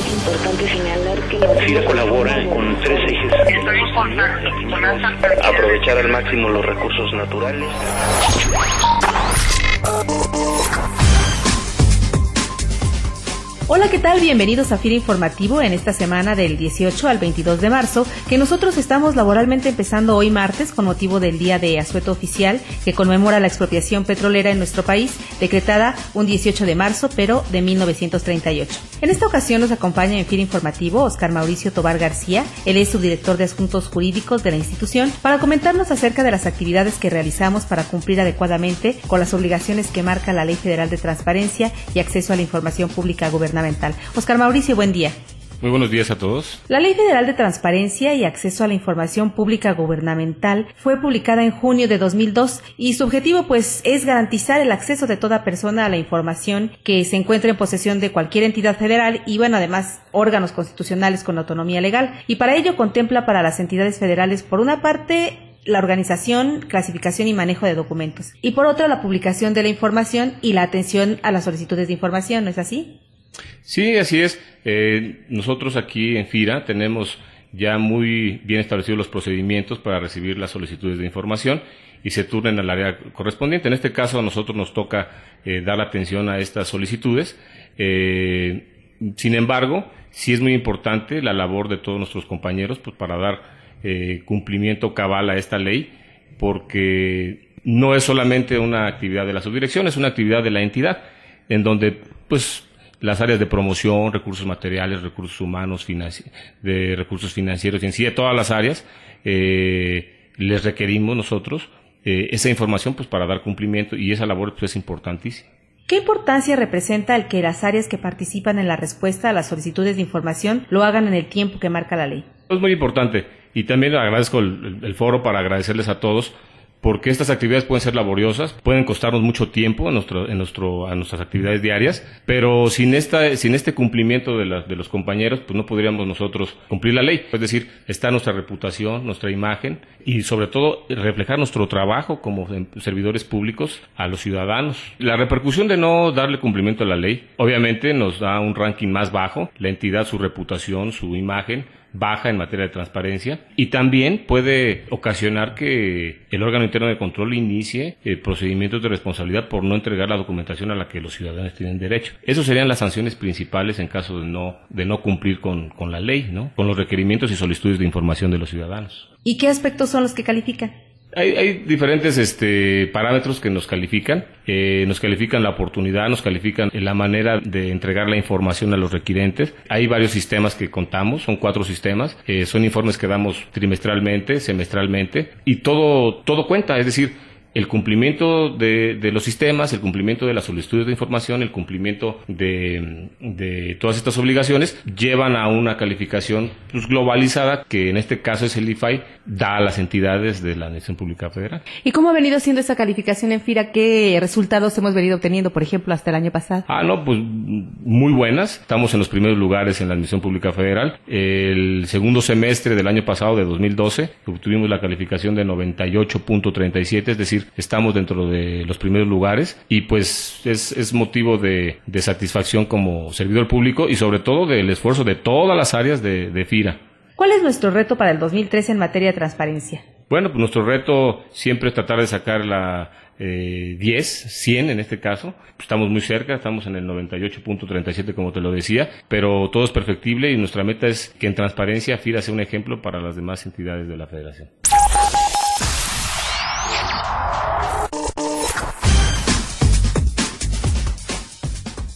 Es importante señalar que FIRA colabora con tres ejes. Aprovechar al máximo los recursos naturales. Hola, ¿qué tal? Bienvenidos a FIRA Informativo en esta semana del 18 al 22 de marzo, que nosotros estamos laboralmente empezando hoy martes con motivo del Día de Asueto Oficial, que conmemora la expropiación petrolera en nuestro país, decretada un 18 de marzo, pero de 1938. En esta ocasión nos acompaña en FIRA Informativo Oscar Mauricio Tobar García, él es subdirector de Asuntos Jurídicos de la institución, para comentarnos acerca de las actividades que realizamos para cumplir adecuadamente con las obligaciones que marca la Ley Federal de Transparencia y Acceso a la Información Pública Gubernamental Oscar Mauricio, buen día. Muy buenos días a todos. La Ley Federal de Transparencia y Acceso a la Información Pública Gubernamental fue publicada en junio de 2002 y su objetivo pues es garantizar el acceso de toda persona a la información que se encuentre en posesión de cualquier entidad federal y bueno, además órganos constitucionales con autonomía legal y para ello contempla para las entidades federales por una parte la organización, clasificación y manejo de documentos y por otra la publicación de la información y la atención a las solicitudes de información, ¿no es así? Sí, así es. Eh, nosotros aquí en FIRA tenemos ya muy bien establecidos los procedimientos para recibir las solicitudes de información y se turnen al área correspondiente. En este caso a nosotros nos toca eh, dar atención a estas solicitudes. Eh, sin embargo, sí es muy importante la labor de todos nuestros compañeros pues, para dar cumplimiento cabal a esta ley, porque no es solamente una actividad de la subdirección, es una actividad de la entidad, en donde pues las áreas de promoción, recursos materiales, recursos humanos, de recursos financieros, y en sí de todas las áreas, eh, les requerimos nosotros eh, esa información pues para dar cumplimiento y esa labor pues, es importantísima. ¿Qué importancia representa el que las áreas que participan en la respuesta a las solicitudes de información lo hagan en el tiempo que marca la ley? Es muy importante y también agradezco el foro para agradecerles a todos porque estas actividades pueden ser laboriosas, pueden costarnos mucho tiempo en, nuestro, a nuestras actividades diarias, pero sin, esta, sin este cumplimiento de, de los compañeros, pues no podríamos nosotros cumplir la ley. Es decir, está nuestra reputación, nuestra imagen y sobre todo reflejar nuestro trabajo como servidores públicos a los ciudadanos. La repercusión de no darle cumplimiento a la ley, obviamente nos da un ranking más bajo, la entidad, su reputación, su imagen, baja en materia de transparencia y también puede ocasionar que el órgano interno de control inicie eh, procedimientos de responsabilidad por no entregar la documentación a la que los ciudadanos tienen derecho. Esas serían las sanciones principales en caso de no, de no cumplir con, con la ley, ¿no? con los requerimientos y solicitudes de información de los ciudadanos. ¿Y qué aspectos son los que califican? Hay, diferentes este, parámetros que nos califican. Eh, nos califican la oportunidad, nos califican la manera de entregar la información a los requirentes. Hay varios sistemas que contamos, son cuatro sistemas. Eh, son informes que damos trimestralmente, semestralmente y todo, todo cuenta. Es decir, el cumplimiento de, los sistemas, el cumplimiento de las solicitudes de información, el cumplimiento de, todas estas obligaciones llevan a una calificación pues, globalizada que en este caso es el IFAI, da a las entidades de la Administración Pública Federal. ¿Y cómo ha venido siendo esa calificación en FIRA? ¿Qué resultados hemos venido obteniendo, por ejemplo, hasta el año pasado? Ah, no, pues muy buenas. Estamos en los primeros lugares en la Administración Pública Federal. El segundo semestre del año pasado, de 2012, obtuvimos la calificación de 98.37, es decir, estamos dentro de los primeros lugares y pues es, motivo de, satisfacción como servidor público y sobre todo del esfuerzo de todas las áreas de, FIRA. ¿Cuál es nuestro reto para el 2013 en materia de transparencia? Bueno, pues nuestro reto siempre es tratar de sacar la 10, eh, 100 en este caso. Estamos muy cerca, estamos en el 98.37 como te lo decía, pero todo es perfectible y nuestra meta es que en transparencia FIRA sea un ejemplo para las demás entidades de la federación.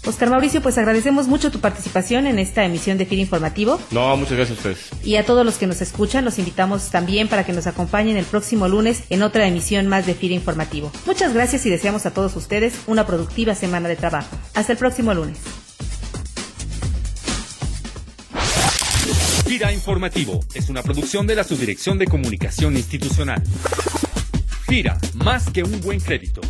Oscar Mauricio, pues agradecemos mucho tu participación en esta emisión de FIR Informativo. No, muchas gracias a ustedes. Y a todos los que nos escuchan, los invitamos también para que nos acompañen el próximo lunes en otra emisión más de FIR Informativo. Muchas gracias y deseamos a todos ustedes una productiva semana de trabajo. Hasta el próximo lunes. FIRA Informativo es una producción de la Subdirección de Comunicación Institucional. FIRA, más que un buen crédito.